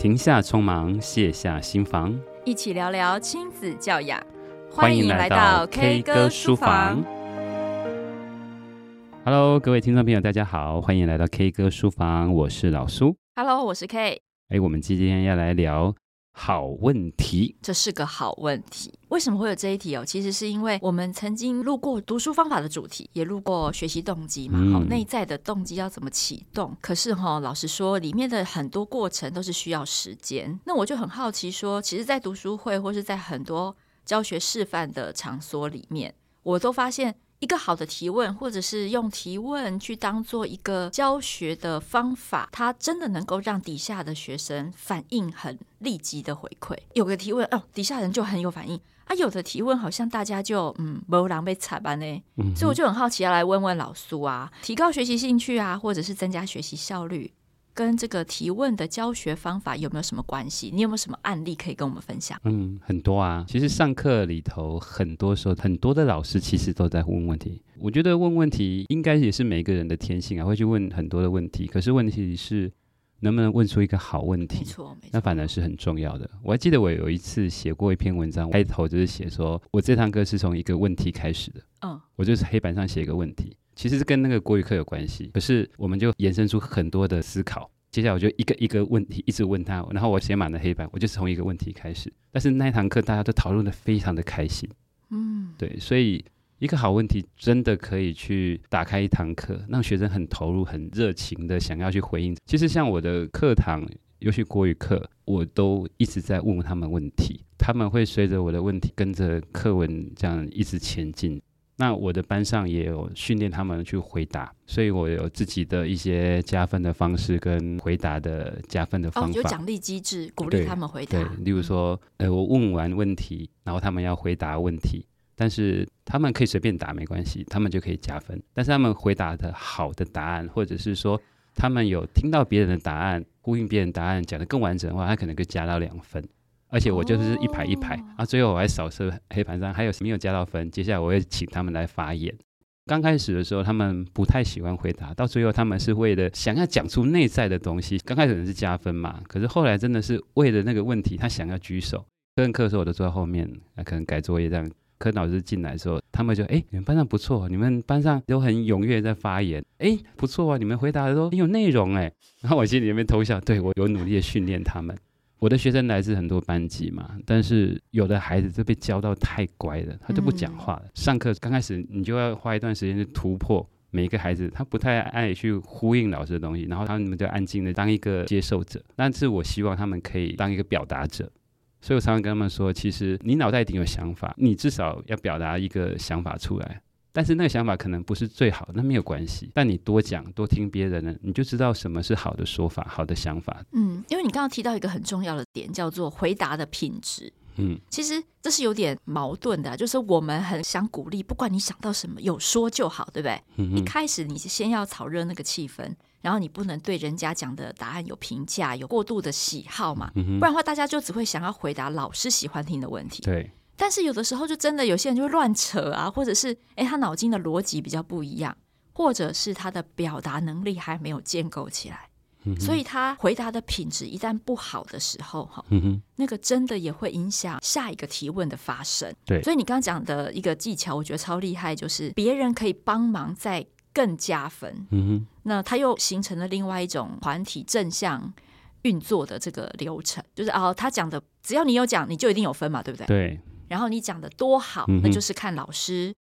停下匆忙，卸下心防，一起聊聊亲子教养。欢迎来到 K 歌书房。Hello，各位听众朋友，大家好，欢迎来到 K 歌书房，我是老苏。Hello，我是 K。哎，我们今天要来聊。好问题，这是个好问题。为什么会有这一题哦？其实是因为我们曾经录过读书方法的主题，也录过学习动机嘛。好、嗯，内在的动机要怎么启动？可是哈、哦，老实说，里面的很多过程都是需要时间。那我就很好奇说，其实，在读书会或是在很多教学示范的场所里面，我都发现。一个好的提问，或者是用提问去当做一个教学的方法，它真的能够让底下的学生反应很立即的回馈。有个提问，哦，底下人就很有反应啊；有的提问，好像大家就嗯，没狼被踩吧呢。所以我就很好奇，要来问问老苏啊，提高学习兴趣啊，或者是增加学习效率。跟这个提问的教学方法有没有什么关系？你有没有什么案例可以跟我们分享？嗯，很多啊。其实上课里头，很多时候很多的老师其实都在问问题。我觉得问问题应该也是每个人的天性啊，会去问很多的问题。可是问题是能不能问出一个好问题？没错，没错，那反而是很重要的。我还记得我有一次写过一篇文章，开头就是写说我这堂课是从一个问题开始的。嗯，我就是黑板上写一个问题。其实是跟那个国语课有关系，可是我们就延伸出很多的思考。接下来我就一个一个问题一直问他，然后我写满了黑板，我就从一个问题开始。但是那一堂课大家都讨论的非常的开心，嗯，对，所以一个好问题真的可以去打开一堂课，让学生很投入、很热情的想要去回应。其实像我的课堂，尤其国语课，我都一直在问他们问题，他们会随着我的问题跟着课文这样一直前进。那我的班上也有训练他们去回答，所以我有自己的一些加分的方式跟回答的加分的方法。哦，有奖励机制，鼓励他们回答。对，例如说，呃，我问完问题，然后他们要回答问题，但是他们可以随便答没关系，他们就可以加分。但是他们回答的好的答案，或者是说他们有听到别人的答案，呼应别人答案，讲得更完整的话，他可能就加到两分。而且我就是一排一排，啊、哦，最后我还扫射黑板上还有没有加到分。接下来我会请他们来发言。刚开始的时候，他们不太喜欢回答，到最后他们是为了想要讲出内在的东西。刚开始是加分嘛，可是后来真的是为了那个问题，他想要举手。课课的时候我都坐在后面，那可能改作业这样。科老师进来的时候，他们就哎，你们班上不错，你们班上都很踊跃在发言，哎，不错啊，你们回答的都很有内容哎。然后我心里面偷笑，对，我有努力的训练他们。我的学生来自很多班级嘛，但是有的孩子就被教到太乖了，他就不讲话了。嗯、上课刚开始，你就要花一段时间去突破每一个孩子，他不太爱去呼应老师的东西，然后他们就安静的当一个接受者。但是我希望他们可以当一个表达者，所以我常常跟他们说，其实你脑袋一定有想法，你至少要表达一个想法出来。但是那个想法可能不是最好，那没有关系。但你多讲多听别人呢，你就知道什么是好的说法、好的想法。嗯，因为你刚刚提到一个很重要的点，叫做回答的品质。嗯，其实这是有点矛盾的，就是我们很想鼓励，不管你想到什么，有说就好，对不对？嗯，一开始你是先要炒热那个气氛，然后你不能对人家讲的答案有评价、有过度的喜好嘛，不然的话大家就只会想要回答老师喜欢听的问题。对。但是有的时候就真的有些人就会乱扯啊，或者是诶，他脑筋的逻辑比较不一样，或者是他的表达能力还没有建构起来，嗯、所以他回答的品质一旦不好的时候，哈、嗯，那个真的也会影响下一个提问的发生。对，所以你刚刚讲的一个技巧，我觉得超厉害，就是别人可以帮忙再更加分。嗯哼，那他又形成了另外一种团体正向运作的这个流程，就是哦，他讲的只要你有讲，你就一定有分嘛，对不对？对。然后你讲的多好，嗯，那就是看老师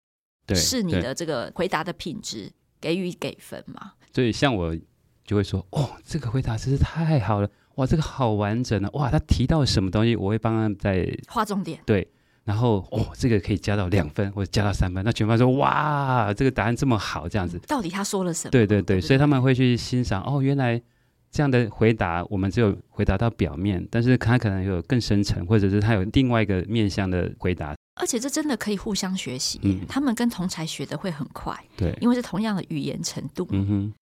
是你的这个回答的品质给予给分嘛。所以像我就会说，哦，这个回答真是太好了，哇，这个好完整了，哇，他提到什么东西，我会帮他再划重点。对，然后哦，这个可以加到两分或者加到三分，那全班说哇，这个答案这么好，这样子。到底他说了什么？对对对，所以他们会去欣赏，哦，原来。这样的回答，我们只有回答到表面，但是他可能有更深层，或者是他有另外一个面向的回答。而且这真的可以互相学习，嗯，他们跟同才学的会很快，对，因为是同样的语言程度。嗯哼。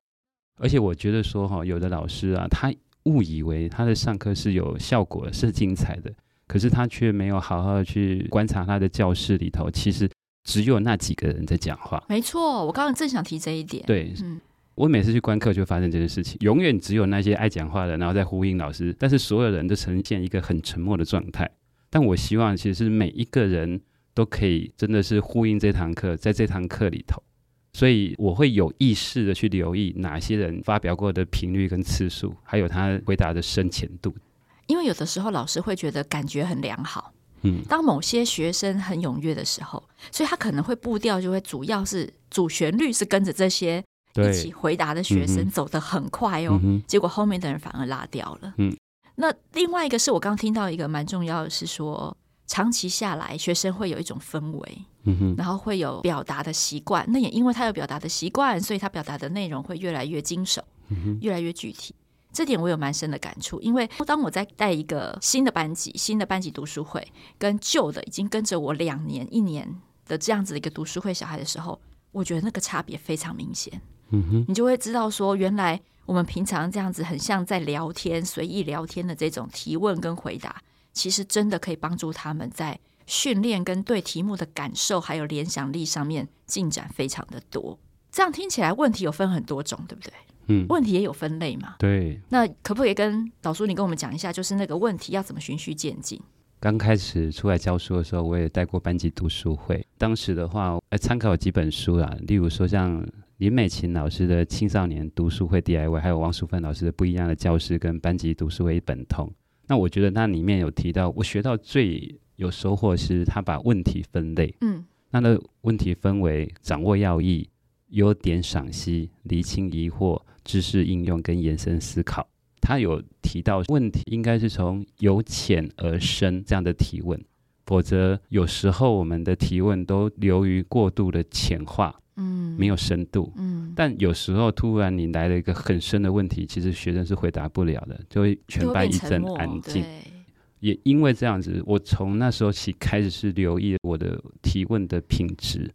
而且我觉得说哈，有的老师啊，他误以为他的上课是有效果，是精彩的，可是他却没有好好的去观察他的教室里头，其实只有那几个人在讲话。没错，我刚刚正想提这一点。对，嗯。我每次去观课就发生这件事情，永远只有那些爱讲话的，然后在呼应老师，但是所有人都呈现一个很沉默的状态。但我希望，其实是每一个人都可以真的是呼应这堂课，在这堂课里头，所以我会有意识的去留意哪些人发表过的频率跟次数，还有他回答的深浅度。因为有的时候老师会觉得感觉很良好，嗯，当某些学生很踊跃的时候，所以他可能会步调就会主要是主旋律是跟着这些一起回答的学生走得很快哦，嗯、结果后面的人反而拉掉了，嗯。那另外一个是我刚刚听到一个蛮重要的是说，长期下来学生会有一种氛围，嗯，然后会有表达的习惯。那也因为他有表达的习惯，所以他表达的内容会越来越精熟，嗯，越来越具体。这点我有蛮深的感触，因为当我在带一个新的班级、新的班级读书会，跟旧的已经跟着我两年、一年的这样子的一个读书会小孩的时候，我觉得那个差别非常明显。嗯哼，你就会知道说，原来我们平常这样子很像在聊天、随意聊天的这种提问跟回答，其实真的可以帮助他们在训练跟对题目的感受还有联想力上面进展非常的多。这样听起来，问题有分很多种，对不对？嗯，问题也有分类嘛？对。那可不可以跟导叔你跟我们讲一下，就是那个问题要怎么循序渐进？刚开始出来教书的时候，我也带过班级读书会。当时的话，呃，参考几本书啦，例如说像林美琴老师的《青少年读书会 DIY》，还有王淑芬老师的《不一样的教室》跟班级读书会一本通。那我觉得那里面有提到，我学到最有收获是他把问题分类。嗯，那的问题分为掌握要义、优点赏析、厘清疑惑。知识应用跟延伸思考，他有提到问题应该是从由浅而深这样的提问，否则有时候我们的提问都流于过度的浅化，嗯，没有深度，嗯，但有时候突然你来了一个很深的问题，其实学生是回答不了的，就会全班一阵安静。也因为这样子，我从那时候起开始是留意我的提问的品质。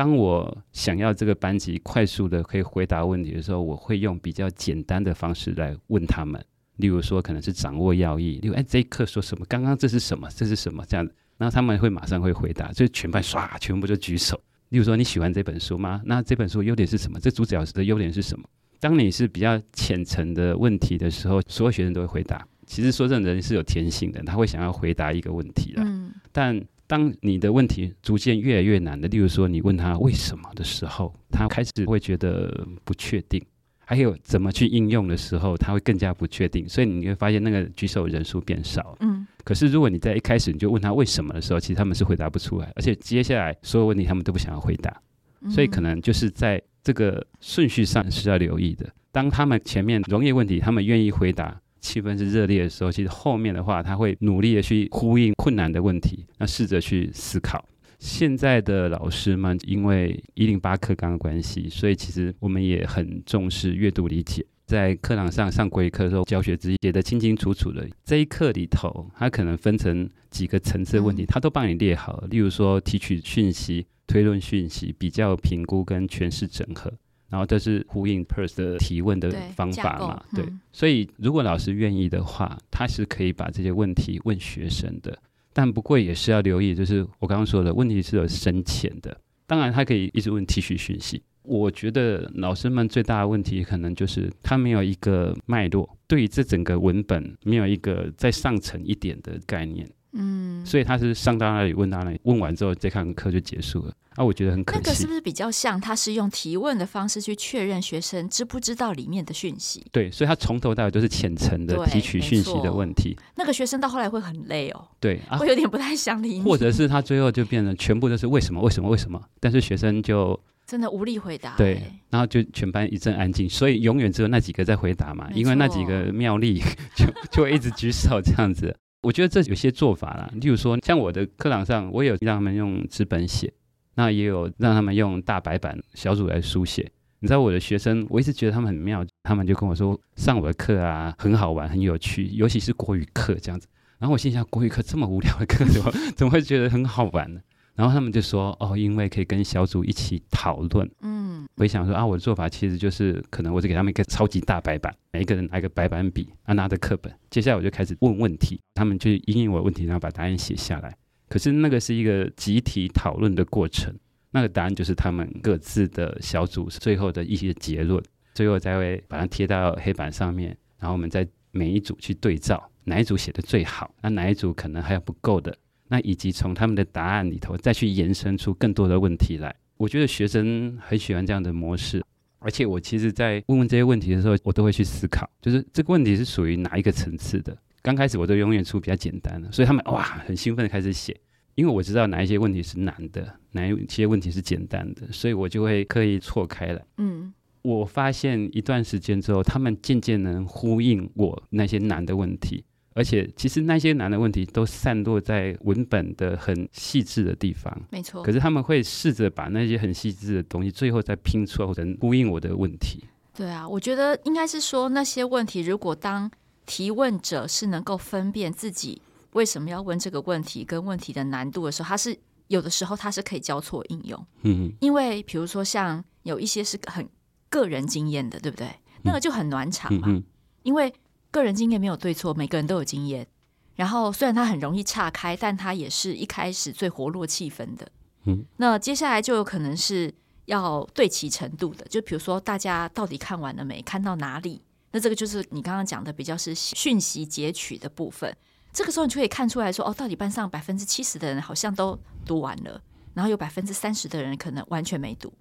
当我想要这个班级快速的可以回答问题的时候，我会用比较简单的方式来问他们。例如说，可能是掌握要义，例如哎，这一课说什么？刚刚这是什么？这是什么？这样子，然后他们会马上会回答，所以全班唰，全部就举手。例如说，你喜欢这本书吗？那这本书优点是什么？这主角的优点是什么？当你是比较浅层的问题的时候，所有学生都会回答。其实说这人是有天性的，他会想要回答一个问题的，嗯，但。当你的问题逐渐越来越难的，例如说你问他为什么的时候，他开始会觉得不确定；还有怎么去应用的时候，他会更加不确定。所以你会发现那个举手人数变少。嗯。可是如果你在一开始你就问他为什么的时候，其实他们是回答不出来，而且接下来所有问题他们都不想要回答。所以可能就是在这个顺序上是要留意的。当他们前面容易问题，他们愿意回答。气氛是热烈的时候，其实后面的话他会努力的去呼应困难的问题，那试着去思考。现在的老师们因为一零八课纲的关系，所以其实我们也很重视阅读理解。在课堂上上国语课的时候，教学之写得清清楚楚的。这一课里头，它可能分成几个层次的问题，它都帮你列好了。例如说，提取讯息、推论讯息、比较评估跟诠释整合。然后这是呼应 PERS 的提问的方法嘛？对，对，所以如果老师愿意的话，他是可以把这些问题问学生的。但不过也是要留意，就是我刚刚说的问题是有深浅的。当然，他可以一直问提取讯息。我觉得老师们最大的问题可能就是他没有一个脉络，对于这整个文本没有一个再上层一点的概念。嗯，所以他是上到那里问到那里，问完之后这堂课就结束了。啊，我觉得很可惜。那个是不是比较像他是用提问的方式去确认学生知不知道里面的讯息？对，所以他从头到尾都是浅层的提取讯息的问题。那个学生到后来会很累哦。对，啊、会有点不太想理你。或者是他最后就变成全部都是为什么？为什么？为什么？但是学生就真的无力回答。对，然后就全班一阵安静，所以永远只有那几个在回答嘛，因为那几个妙丽就就会一直举手这样子。我觉得这有些做法啦，例如说，像我的课堂上，我有让他们用纸本写，那也有让他们用大白板小组来书写。你知道我的学生，我一直觉得他们很妙，他们就跟我说，上我的课啊，很好玩，很有趣，尤其是国语课这样子。然后我心想，国语课这么无聊的课，怎么 怎么会觉得很好玩呢？然后他们就说：“哦，因为可以跟小组一起讨论。”嗯，我想说啊，我的做法其实就是，可能我就给他们一个超级大白板，每一个人拿一个白板笔，啊，拿着课本，接下来我就开始问问题，他们就因应我的问题，然后把答案写下来。可是那个是一个集体讨论的过程，那个答案就是他们各自的小组最后的一些结论。最后再会把它贴到黑板上面，然后我们再每一组去对照哪一组写的最好，那哪一组可能还有不够的，那以及从他们的答案里头再去延伸出更多的问题来。我觉得学生很喜欢这样的模式，而且我其实，在问问这些问题的时候，我都会去思考，就是这个问题是属于哪一个层次的。刚开始我都永远出比较简单的，所以他们哇很兴奋的开始写，因为我知道哪一些问题是难的，哪一些问题是简单的，所以我就会刻意错开了。嗯，我发现一段时间之后，他们渐渐能呼应我那些难的问题。而且，其实那些难的问题都散落在文本的很细致的地方。没错。可是他们会试着把那些很细致的东西，最后再拼出来，或者呼应我的问题。对啊，我觉得应该是说那些问题，如果当提问者是能够分辨自己为什么要问这个问题跟问题的难度的时候，他是有的时候他是可以交错应用。嗯。因为比如说像有一些是很个人经验的，对不对？那个就很暖场嘛。嗯。因为个人经验没有对错，每个人都有经验。然后虽然他很容易岔开，但他也是一开始最活络气氛的。嗯，那接下来就有可能是要对齐程度的，就比如说大家到底看完了没？看到哪里？那这个就是你刚刚讲的比较是讯息截取的部分。这个时候你就可以看出来说，哦，到底班上百分之七十的人好像都读完了，然后有百分之三十的人可能完全没读。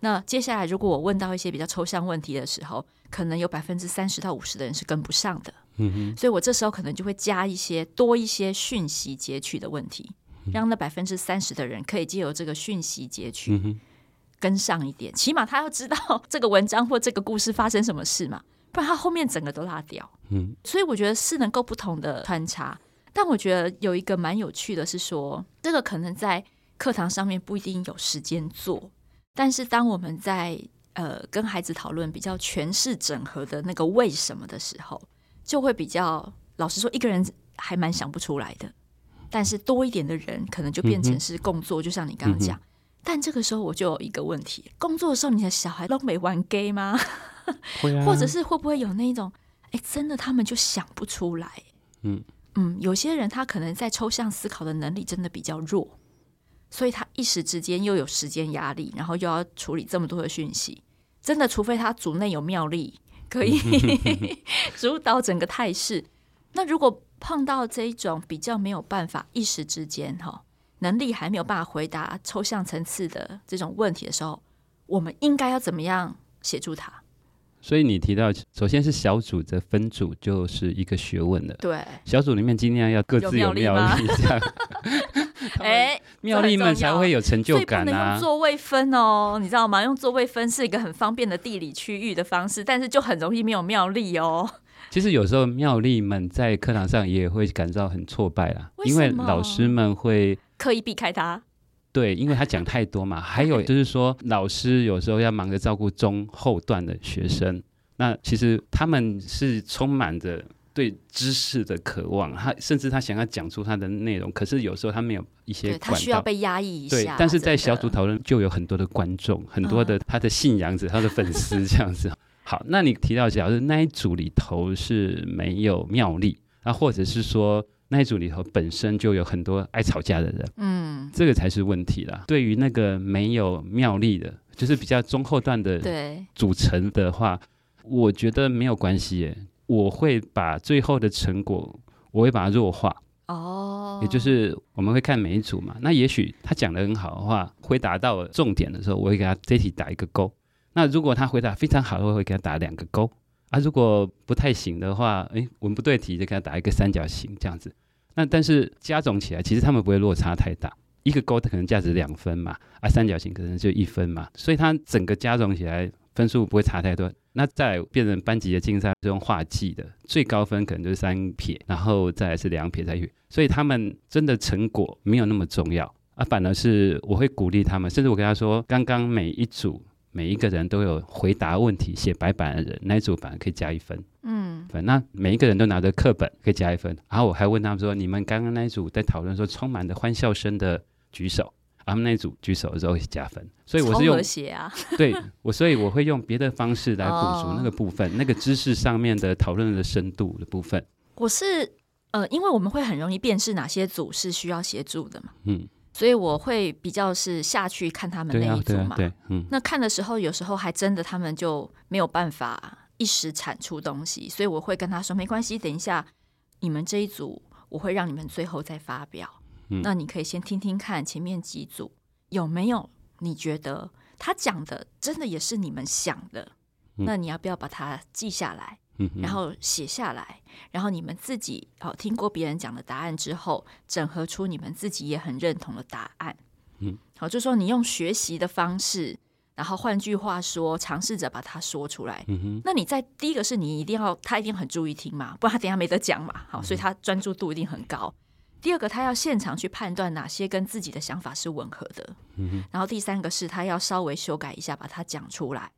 那接下来，如果我问到一些比较抽象问题的时候，可能有百分之三十到五十的人是跟不上的。嗯哼，所以我这时候可能就会加一些多一些讯息截取的问题，让那百分之三十的人可以借由这个讯息截取跟上一点，起码他要知道这个文章或这个故事发生什么事嘛，不然他后面整个都落掉。嗯，所以我觉得是能够不同的穿插，但我觉得有一个蛮有趣的是说，这个可能在课堂上面不一定有时间做。但是当我们在呃跟孩子讨论比较诠释整合的那个为什么的时候，就会比较老实说，一个人还蛮想不出来的。但是多一点的人，可能就变成是工作，嗯、就像你刚刚讲。嗯、但这个时候我就有一个问题：工作的时候，你的小孩都没玩 gay 吗？会啊。或者是会不会有那种，哎，真的他们就想不出来？嗯嗯，有些人他可能在抽象思考的能力真的比较弱。所以他一时之间又有时间压力，然后又要处理这么多的讯息，真的，除非他组内有妙力可以 主导整个态势。那如果碰到这一种比较没有办法一时之间哈能力还没有办法回答抽象层次的这种问题的时候，我们应该要怎么样协助他？所以你提到，首先是小组的分组就是一个学问了。对，小组里面尽量要各自有妙力，这样。哎，妙丽们才会有成就感啊！不能用座位分哦，你知道吗？用座位分是一个很方便的地理区域的方式，但是就很容易没有妙丽哦。其实有时候妙丽们在课堂上也会感到很挫败啦，为因为老师们会刻意避开他。对，因为他讲太多嘛。还有 就是说，老师有时候要忙着照顾中后段的学生，那其实他们是充满着对知识的渴望，他甚至他想要讲出他的内容，可是有时候他没有一些管道，他需要被压抑一下。对，但是在小组讨论就有很多的观众，很多的他的信仰者、他的粉丝这样子。好，那你提到，假如那一组里头是没有妙力，啊，或者是说。那一组里头本身就有很多爱吵架的人，嗯，这个才是问题啦。对于那个没有妙力的，就是比较中后段的组成的话，我觉得没有关系耶。我会把最后的成果，我会把它弱化。哦，也就是我们会看每一组嘛。那也许他讲的很好的话，回答到重点的时候，我会给他这题打一个勾。那如果他回答非常好的话，我会给他打两个勾。啊，如果不太行的话，诶，文不对题就给他打一个三角形这样子。那但是加总起来，其实他们不会落差太大。一个勾可能价值两分嘛，啊，三角形可能就一分嘛，所以它整个加总起来分数不会差太多。那再变成班级的竞赛是用画记的，最高分可能就是三撇，然后再来是两撇再一撇。所以他们真的成果没有那么重要啊，反而是我会鼓励他们，甚至我跟他说，刚刚每一组。每一个人都有回答问题写白板的人，那一组反而可以加一分。嗯，反那每一个人都拿着课本可以加一分。然后我还问他们说：“你们刚刚那一组在讨论说充满着欢笑声的举手，他们那一组举手的时候会加分。”所以我是用写啊，对我，所以我会用别的方式来补足那个部分，哦、那个知识上面的讨论的深度的部分。我是呃，因为我们会很容易辨识哪些组是需要协助的嘛。嗯。所以我会比较是下去看他们那一组嘛。对，啊对，啊对，嗯。那看的时候，有时候还真的他们就没有办法一时产出东西，所以我会跟他说：“没关系，等一下你们这一组，我会让你们最后再发表。嗯，那你可以先听听看前面几组有没有你觉得他讲的真的也是你们想的，嗯，那你要不要把它记下来？”然后写下来，然后你们自己好听过别人讲的答案之后，整合出你们自己也很认同的答案。嗯，好，就说你用学习的方式，然后换句话说，尝试着把它说出来。嗯哼，那你在第一个是你一定要他一定很注意听嘛，不然他等下没得讲嘛。好，所以他专注度一定很高。第二个，他要现场去判断哪些跟自己的想法是吻合的。嗯哼，然后第三个是他要稍微修改一下，把它讲出来。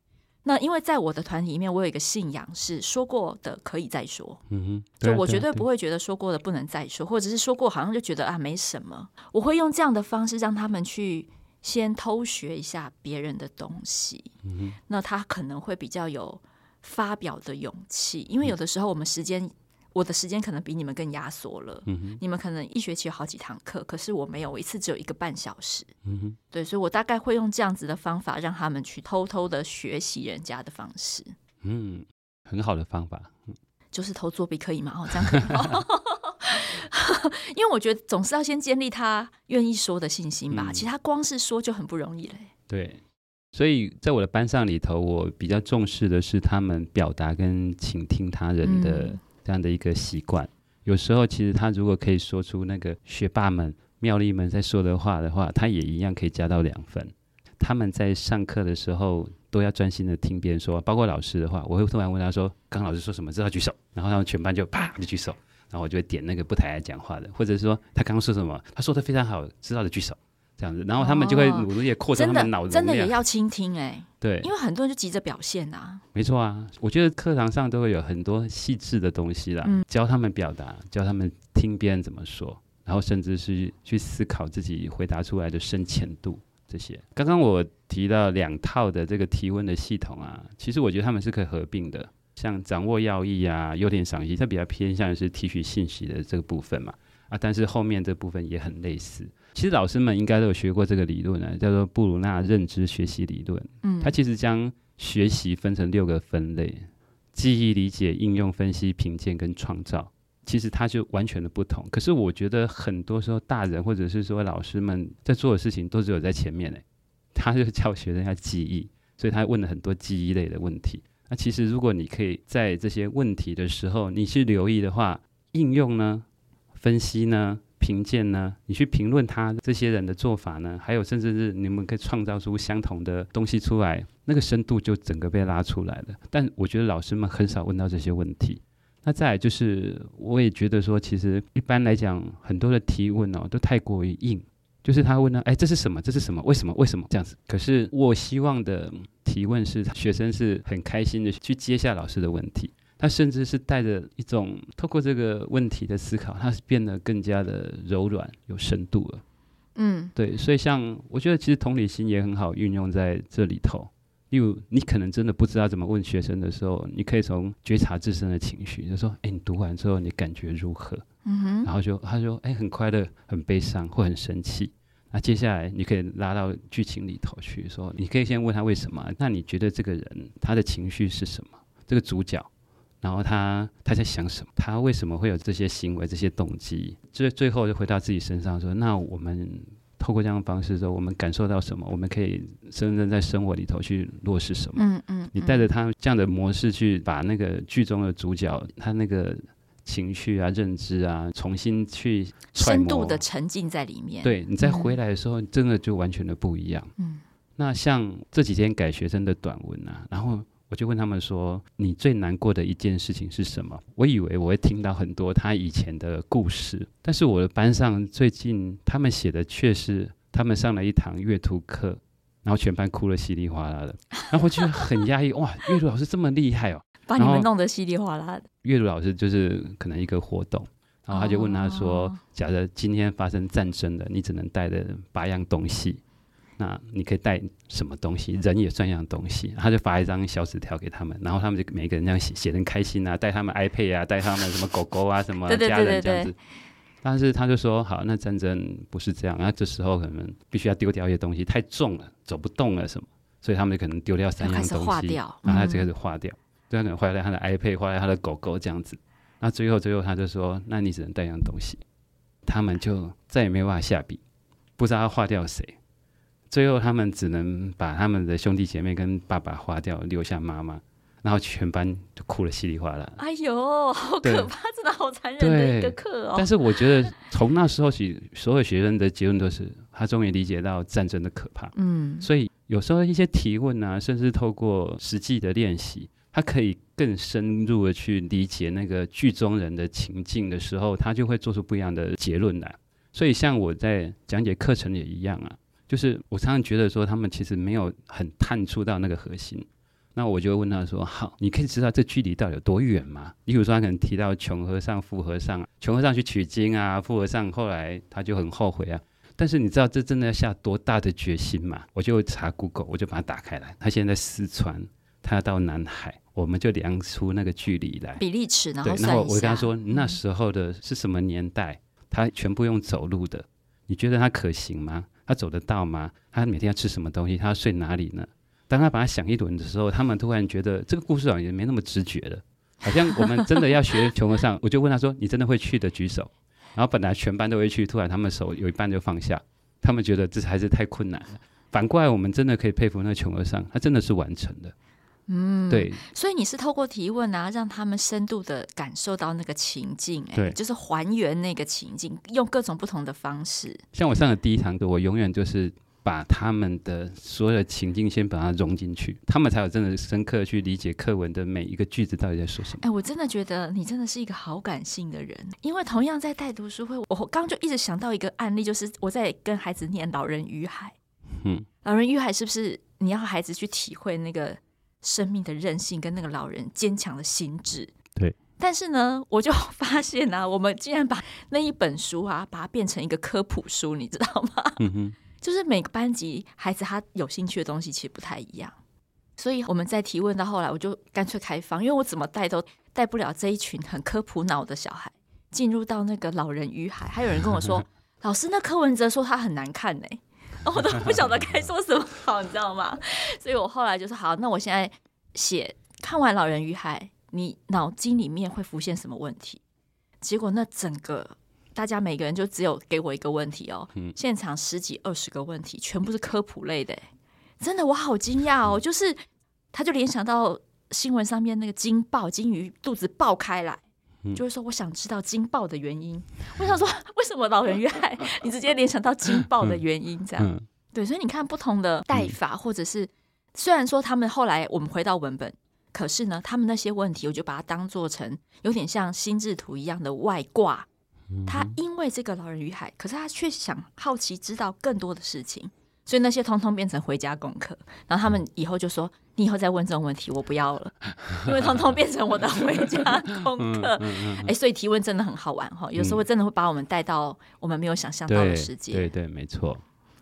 那因为在我的团体里面，我有一个信仰是说过的可以再说。嗯哼，就我绝对不会觉得说过的不能再说，或者是说过好像就觉得啊没什么。我会用这样的方式让他们去先偷学一下别人的东西。嗯哼，那他可能会比较有发表的勇气，因为有的时候我们时间。我的时间可能比你们更压缩了，嗯哼，你们可能一学期有好几堂课，可是我没有，我一次只有一个半小时，嗯哼，对，所以我大概会用这样子的方法让他们去偷偷的学习人家的方式，嗯，很好的方法，就是偷作弊可以吗？哦，这样可以吗？因为我觉得总是要先建立他愿意说的信心吧，嗯，其实他光是说就很不容易嘞，对，所以在我的班上里头，我比较重视的是他们表达跟倾听他人的，嗯。这样的一个习惯，有时候其实他如果可以说出那个学霸们、妙丽们在说的话的话，他也一样可以加到两分。他们在上课的时候都要专心的听别人说，包括老师的话，我会突然问他说：“刚刚老师说什么？知道举手。”然后他们全班就啪就举手，然后我就会点那个不太爱讲话的，或者是说他刚刚说什么，他说的非常好，知道的举手。这样子，然后他们就会努力的扩张他们脑子，真的也要倾听哎、欸，对，因为很多人就急着表现啊，没错啊，我觉得课堂上都会有很多细致的东西啦，嗯、教他们表达，教他们听别人怎么说，然后甚至是去思考自己回答出来的深浅度这些。刚刚我提到两套的这个提问的系统啊，其实我觉得他们是可以合并的，像掌握要义啊、优点赏析，它比较偏向于是提取信息的这个部分嘛，啊，但是后面这部分也很类似。其实老师们应该都有学过这个理论呢，叫做布鲁纳认知学习理论。嗯，它其实将学习分成六个分类：记忆、理解、应用、分析、评鉴跟创造。其实它就完全的不同。可是我觉得很多时候大人或者是说老师们在做的事情都只有在前面呢，他就教学生要记忆，所以他问了很多记忆类的问题。那其实如果你可以在这些问题的时候你去留意的话，应用呢，分析呢？评鉴呢？你去评论他这些人的做法呢？还有甚至是你们可以创造出相同的东西出来，那个深度就整个被拉出来了。但我觉得老师们很少问到这些问题。那再就是，我也觉得说，其实一般来讲，很多的提问哦，都太过于硬。就是他问呢，哎，这是什么？这是什么？为什么？为什么这样子？可是我希望的提问是，学生是很开心的去接下老师的问题。他甚至是带着一种透过这个问题的思考，他是变得更加的柔软、有深度了。嗯，对，所以像我觉得，其实同理心也很好运用在这里头。例如，你可能真的不知道怎么问学生的时候，你可以从觉察自身的情绪，就说：“哎，你读完之后你感觉如何？”嗯哼，然后就他说：“哎，很快乐、很悲伤或很生气。”那接下来你可以拉到剧情里头去说，你可以先问他为什么？那你觉得这个人他的情绪是什么？这个主角。然后他他在想什么？他为什么会有这些行为、这些动机？最最后就回到自己身上说：那我们透过这样的方式说，我们感受到什么？我们可以真正在生活里头去落实什么？嗯嗯。嗯，你带着他这样的模式去把那个剧中的主角他那个情绪啊、认知啊，重新去深度的沉浸在里面。对，你再回来的时候，真的就完全的不一样。嗯。那像这几天改学生的短文啊，然后。我就问他们说：“你最难过的一件事情是什么？”我以为我会听到很多他以前的故事，但是我的班上最近他们写的却是他们上了一堂阅读课，然后全班哭了稀里哗啦的，然后我觉得很压抑。哇，阅读老师这么厉害哦，把你们弄得稀里哗啦的。阅读老师就是可能一个活动，然后他就问他说：“哦、假设今天发生战争了，你只能带的八样东西。”那你可以带什么东西？人也算一样东西。他就发一张小纸条给他们，然后他们就每个人这样写，写成开心啊，带他们 iPad 啊，带他们 什么狗狗啊，什么家人这样子。但是他就说好，那战争不是这样，那这时候可能必须要丢掉一些东西，太重了，走不动了什么，所以他们就可能丢掉三样东西，化掉，然后他就开始化掉，对、嗯，他可能化掉他的 iPad，化掉他的狗狗这样子。那最后最后他就说，那你只能带一样东西，他们就再也没有办法下笔，不知道要化掉谁。最后他们只能把他们的兄弟姐妹跟爸爸花掉，留下妈妈。然后全班就哭了稀里哗啦。哎呦，好可怕！真的好残忍的一个课哦。但是我觉得从那时候起，所有学生的结论都是，他终于理解到战争的可怕。嗯。所以有时候一些提问啊，甚至透过实际的练习，他可以更深入的去理解那个剧中人的情境的时候，他就会做出不一样的结论来。所以像我在讲解课程也一样啊，就是我常常觉得说，他们其实没有很探出到那个核心。那我就问他说：“好，你可以知道这距离到底有多远吗？例如说，他可能提到穷和尚、富和尚，穷和尚去取经啊，富和尚后来他就很后悔啊。但是你知道这真的要下多大的决心吗？我就查 Google，我就把它打开来。他现在在四川，他要到南海，我们就量出那个距离来，比例尺，然后对，然后我跟他说，那时候的是什么年代？他全部用走路的，你觉得他可行吗？他走得到吗？他每天要吃什么东西？他要睡哪里呢？”当他把他想一轮的时候，他们突然觉得这个故事好像也没那么直觉了，好像我们真的要学穷和尚。我就问他说：“你真的会去的举手。”然后本来全班都会去，突然他们手有一半就放下，他们觉得这还是太困难了。反过来，我们真的可以佩服那个穷和尚，他真的是完成的。嗯，对。所以你是透过提问啊，让他们深度的感受到那个情境，哎，对，就是还原那个情境，用各种不同的方式。像我上的第一堂课，我永远就是。把他们的所有的情境先把它融进去，他们才有真的深刻去理解课文的每一个句子到底在说什么。哎，我真的觉得你真的是一个好感性的人，因为同样在带读书会，我刚刚就一直想到一个案例，就是我在跟孩子念《老人与海》。嗯，《老人与海》是不是你要孩子去体会那个生命的韧性跟那个老人坚强的心智？对。但是呢，我就 发现啊，我们竟然把那一本书啊，把它变成一个科普书，你知道吗？嗯哼。就是每个班级孩子他有兴趣的东西其实不太一样，所以我们在提问到后来，我就干脆开放，因为我怎么带都带不了这一群很科普脑的小孩进入到那个老人与海。还有人跟我说：“ 老师，那柯文哲说他很难看呢。”我都不晓得该说什么好，你知道吗？所以我后来就说：“好，那我现在写看完老人与海，你脑筋里面会浮现什么问题？”结果那整个。大家每个人就只有给我一个问题哦，嗯、现场十几二十个问题，全部是科普类的，真的我好惊讶哦！就是他就联想到新闻上面那个惊爆鲸鱼肚子爆开来，嗯、就会说我想知道惊爆的原因。我想说，为什么老人与海 你直接联想到惊爆的原因？这样、对，所以你看不同的带法，或者是虽然说他们后来我们回到文本，可是呢，他们那些问题我就把它当做成有点像心智图一样的外挂。他因为这个老人与海，可是他却想好奇知道更多的事情，所以那些通通变成回家功课。然后他们以后就说：“你以后再问这种问题，我不要了，因为通通变成我的回家功课。”哎，所以提问真的很好玩哈，有时候真的会把我们带到我们没有想象到的世界。对对，对，没错。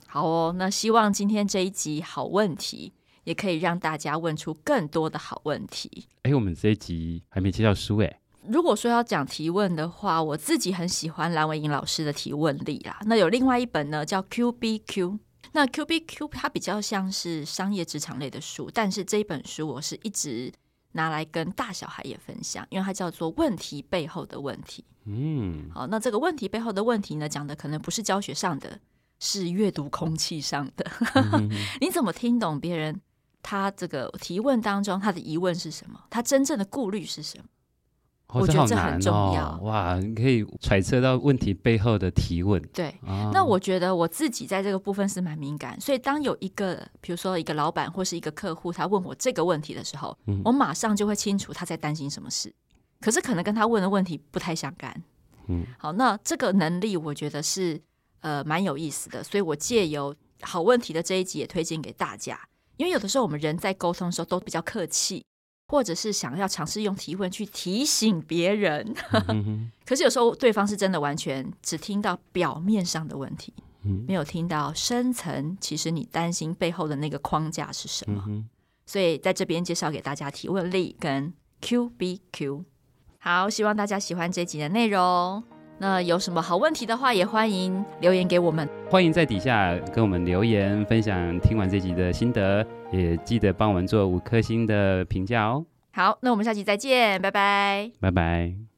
好哦，那希望今天这一集好问题也可以让大家问出更多的好问题。哎，我们这一集还没介绍书哎。如果说要讲提问的话，我自己很喜欢蓝伟莹老师的提问力啦。那有另外一本呢，叫 Q B Q。那 Q B Q 它比较像是商业职场类的书，但是这一本书我是一直拿来跟大小孩也分享，因为它叫做问题背后的问题。嗯，好，那这个问题背后的问题呢，讲的可能不是教学上的，是阅读空气上的。嗯、你怎么听懂别人他这个提问当中他的疑问是什么？他真正的顾虑是什么？我觉得这很重要，哦，哇！你可以揣测到问题背后的提问。对，哦，那我觉得我自己在这个部分是蛮敏感，所以当有一个，比如说一个老板或是一个客户，他问我这个问题的时候，嗯，我马上就会清楚他在担心什么事。可是可能跟他问的问题不太相干。嗯，好，那这个能力我觉得是呃蛮有意思的，所以我借由好问题的这一集也推荐给大家，因为有的时候我们人在沟通的时候都比较客气。或者是想要尝试用提问去提醒别人，可是有时候对方是真的完全只听到表面上的问题，没有听到深层。其实你担心背后的那个框架是什么？所以在这边介绍给大家提问力跟 QBQ。好，希望大家喜欢这集的内容。那有什么好问题的话，也欢迎留言给我们。欢迎在底下跟我们留言分享听完这集的心得，也记得帮我们做五颗星的评价哦。好，那我们下期再见，拜拜，拜拜。